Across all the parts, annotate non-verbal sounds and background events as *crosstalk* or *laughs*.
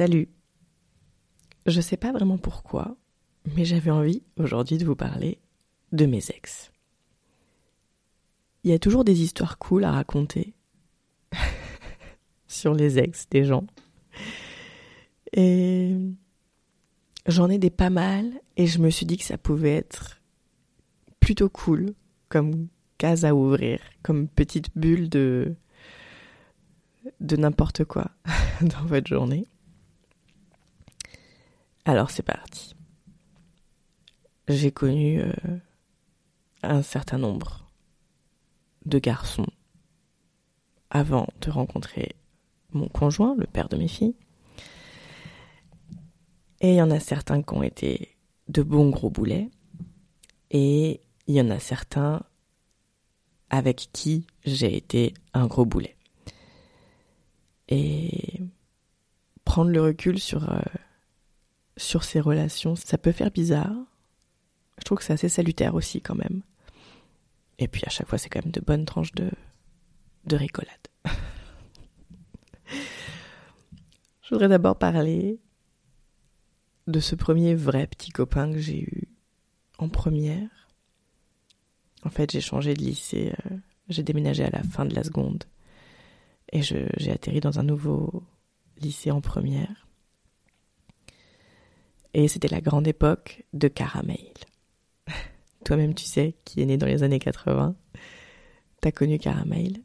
Salut. Je sais pas vraiment pourquoi, mais j'avais envie aujourd'hui de vous parler de mes ex. Il y a toujours des histoires cool à raconter *laughs* sur les ex des gens. Et j'en ai des pas mal et je me suis dit que ça pouvait être plutôt cool comme case à ouvrir, comme petite bulle de de n'importe quoi *laughs* dans votre journée. Alors c'est parti. J'ai connu euh, un certain nombre de garçons avant de rencontrer mon conjoint, le père de mes filles. Et il y en a certains qui ont été de bons gros boulets. Et il y en a certains avec qui j'ai été un gros boulet. Et prendre le recul sur, euh, sur ces relations, ça peut faire bizarre. Je trouve que c'est assez salutaire aussi quand même. Et puis à chaque fois, c'est quand même de bonnes tranches de, de rigolade. *laughs* Je voudrais d'abord parler de ce premier vrai petit copain que j'ai eu en première. En fait, j'ai changé de lycée, euh, j'ai déménagé à la fin de la seconde et j'ai atterri dans un nouveau lycée en première. Et c'était la grande époque de Caramel. *laughs* Toi-même, tu sais, qui est né dans les années 80, t'as connu Caramel.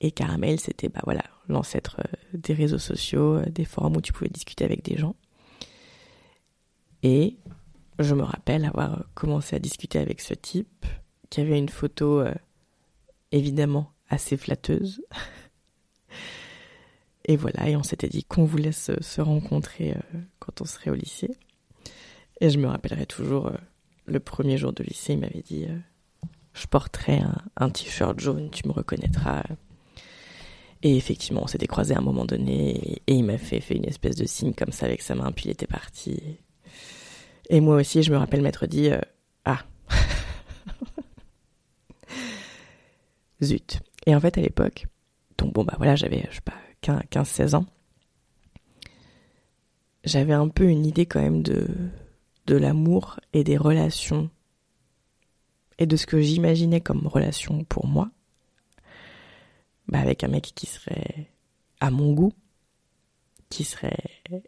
Et Caramel, c'était bah voilà l'ancêtre euh, des réseaux sociaux, euh, des forums où tu pouvais discuter avec des gens. Et je me rappelle avoir commencé à discuter avec ce type qui avait une photo euh, évidemment assez flatteuse. *laughs* et voilà, et on s'était dit qu'on voulait se rencontrer quand on serait au lycée. Et je me rappellerai toujours le premier jour de lycée, il m'avait dit Je porterai un, t-shirt jaune, tu me reconnaîtras. Et effectivement, on s'était croisés à un moment donné, et, il m'a fait, fait une espèce de signe comme ça avec sa main, puis il était parti. Et moi aussi, je me rappelle m'être dit euh, Ah *laughs* Zut. Et en fait, à l'époque, donc bon, bah voilà, j'avais, je sais pas, 15-16 ans, j'avais un peu une idée quand même de, de l'amour et des relations et de ce que j'imaginais comme relation pour moi bah avec un mec qui serait à mon goût, qui serait,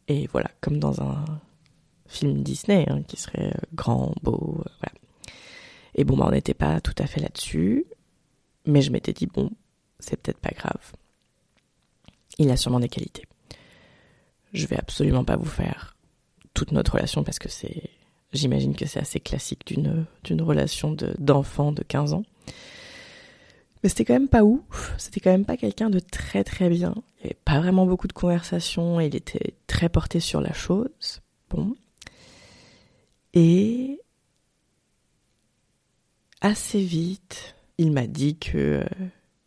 et voilà, comme dans un film Disney, hein, qui serait grand, beau, euh, voilà. Et bon, bah, on n'était pas tout à fait là-dessus, mais je m'étais dit, bon, c'est peut-être pas grave. Il a sûrement des qualités. Je vais absolument pas vous faire toute notre relation parce que c'est, j'imagine que c'est assez classique d'une, d'une relation de, d'enfant de 15 ans. Mais c'était quand même pas ouf. C'était quand même pas quelqu'un de très très bien. Il n'y avait pas vraiment beaucoup de conversations. Il était très porté sur la chose. Bon. Et assez vite, il m'a dit que euh,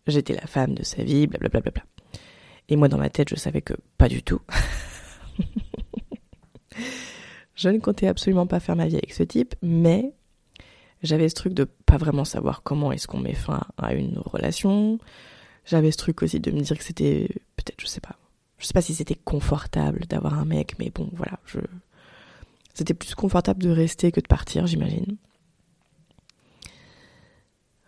j'étais la femme de sa vie, blablabla. Bla, bla, bla. Et moi, dans ma tête, je savais que pas du tout. *laughs* je ne comptais absolument pas faire ma vie avec ce type, mais j'avais ce truc de pas vraiment savoir comment est-ce qu'on met fin à une relation. J'avais ce truc aussi de me dire que c'était peut-être, je sais pas, je sais pas si c'était confortable d'avoir un mec, mais bon, voilà, je, c'était plus confortable de rester que de partir, j'imagine.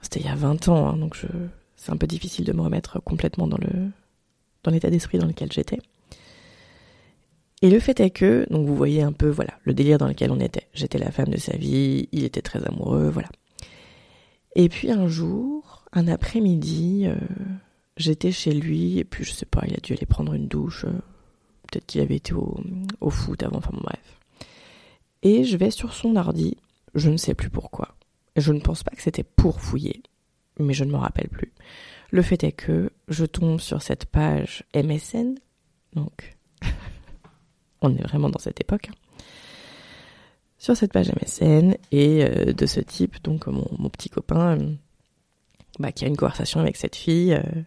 C'était il y a 20 ans, hein, donc je, c'est un peu difficile de me remettre complètement dans le, dans l'état d'esprit dans lequel j'étais. Et le fait est que, donc vous voyez un peu, voilà, le délire dans lequel on était. J'étais la femme de sa vie, il était très amoureux, voilà. Et puis un jour, un après-midi, euh, j'étais chez lui, et puis je sais pas, il a dû aller prendre une douche, euh, peut-être qu'il avait été au, au, foot avant, enfin bon, bref. Et je vais sur son ordi, je ne sais plus pourquoi. Je ne pense pas que c'était pour fouiller, mais je ne me rappelle plus. Le fait est que je tombe sur cette page MSN, donc on est vraiment dans cette époque, sur cette page MSN et euh, de ce type, donc mon, petit copain, euh, bah, qui a une conversation avec cette fille euh,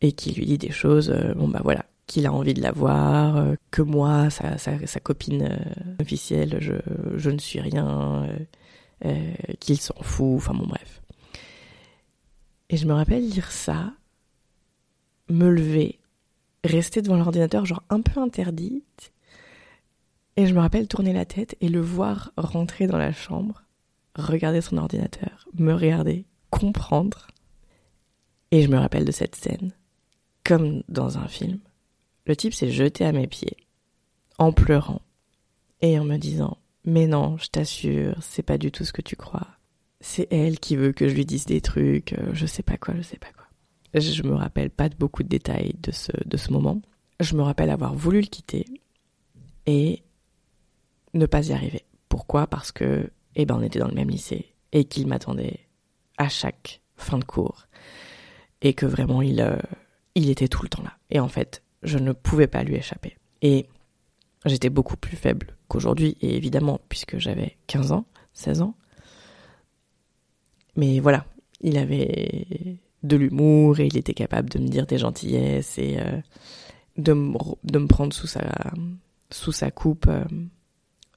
et qui lui dit des choses, bon bah voilà, qu'il a envie de la voir, que moi, sa, sa, sa copine officielle, je, je, ne suis rien, qu'il s'en fout, enfin bon bref. Et je me rappelle lire ça, me lever, rester devant l'ordinateur, genre un peu interdite. Et je me rappelle tourner la tête et le voir rentrer dans la chambre, regarder son ordinateur, me regarder, comprendre. Et je me rappelle de cette scène, comme dans un film. Le type s'est jeté à mes pieds, en pleurant, et en me disant Mais non, je t'assure, c'est pas du tout ce que tu crois. C'est elle qui veut que je lui dise des trucs, euh, je sais pas quoi, je sais pas quoi. Je me rappelle pas de beaucoup de détails de ce, de ce moment. Je me rappelle avoir voulu le quitter et ne pas y arriver. Pourquoi? Parce que, eh ben, on était dans le même lycée et qu'il m'attendait à chaque fin de cours et que vraiment il, euh, il était tout le temps là. Et en fait, je ne pouvais pas lui échapper. Et j'étais beaucoup plus faible qu'aujourd'hui, et évidemment, puisque j'avais 15 ans, 16 ans. Mais voilà, il avait de l'humour et il était capable de me dire des gentillesses et euh, de, me, de me prendre sous sa, sous sa coupe. Euh,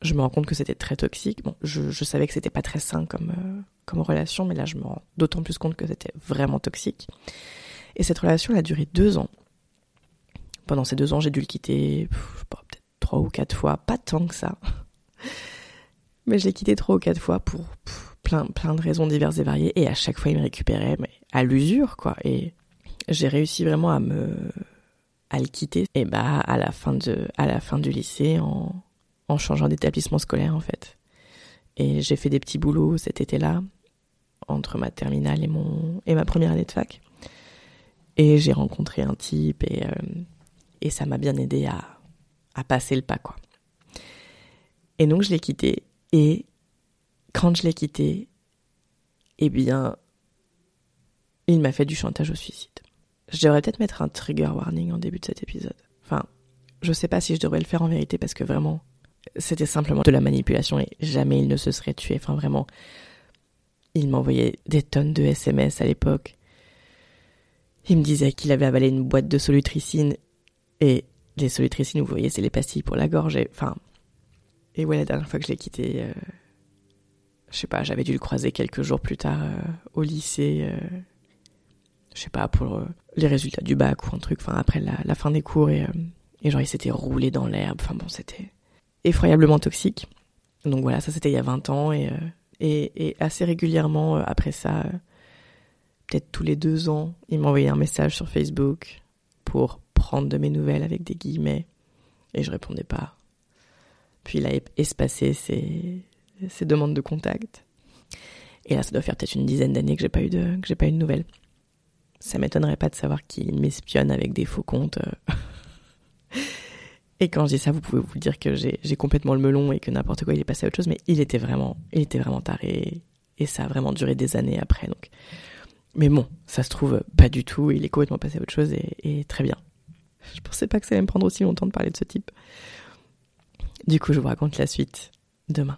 je me rends compte que c'était très toxique. Bon, je, je savais que c'était pas très sain comme, euh, comme relation, mais là je me rends d'autant plus compte que c'était vraiment toxique. Et cette relation elle a duré deux ans. Pendant ces deux ans, j'ai dû le quitter, peut-être trois ou quatre fois, pas tant que ça. *laughs* Mais je l'ai quitté trois ou quatre fois pour plein, plein de raisons diverses et variées. Et à chaque fois, il me récupérait, mais à l'usure, quoi. Et j'ai réussi vraiment à me, à le quitter. Et bah, à la fin de, à la fin du lycée, en, en changeant d'établissement scolaire, en fait. Et j'ai fait des petits boulots cet été-là, entre ma terminale et mon, et ma première année de fac. Et j'ai rencontré un type et, euh, et ça m'a bien aidé à, à passer le pas, quoi. Et donc, je l'ai quitté. Et quand je l'ai quitté, eh bien, il m'a fait du chantage au suicide. Je devrais peut-être mettre un trigger warning en début de cet épisode. Enfin, je sais pas si je devrais le faire en vérité parce que vraiment, c'était simplement de la manipulation et jamais il ne se serait tué. Enfin, vraiment, il m'envoyait des tonnes de SMS à l'époque. Il me disait qu'il avait avalé une boîte de solutricine et les solutricines, vous voyez, c'est les pastilles pour la gorge. Et, enfin, et ouais, la dernière fois que je l'ai quitté, euh, je sais pas, j'avais dû le croiser quelques jours plus tard euh, au lycée. Euh, je sais pas, pour les résultats du bac ou un truc, enfin après la, la fin des cours et, et genre il s'était roulé dans l'herbe, enfin bon c'était effroyablement toxique. Donc voilà, ça c'était il y a 20 ans et, et, et assez régulièrement après ça, peut-être tous les deux ans, il m'envoyait un message sur Facebook pour prendre de mes nouvelles avec des guillemets et je répondais pas. Puis il a espacé ses, ses demandes de contact. Et là, ça doit faire peut-être une dizaine d'années que j'ai pas eu de que j'ai pas eu de nouvelles. Ça m'étonnerait pas de savoir qu'il m'espionne avec des faux comptes. *laughs* et quand je dis ça, vous pouvez vous dire que j'ai complètement le melon et que n'importe quoi il est passé à autre chose, mais il était vraiment, il était vraiment taré et ça a vraiment duré des années après. Donc, mais bon, ça se trouve pas du tout. Il est complètement passé à autre chose et, très bien. Je pensais pas que ça allait me prendre aussi longtemps de parler de ce type. Du coup, je vous raconte la suite demain.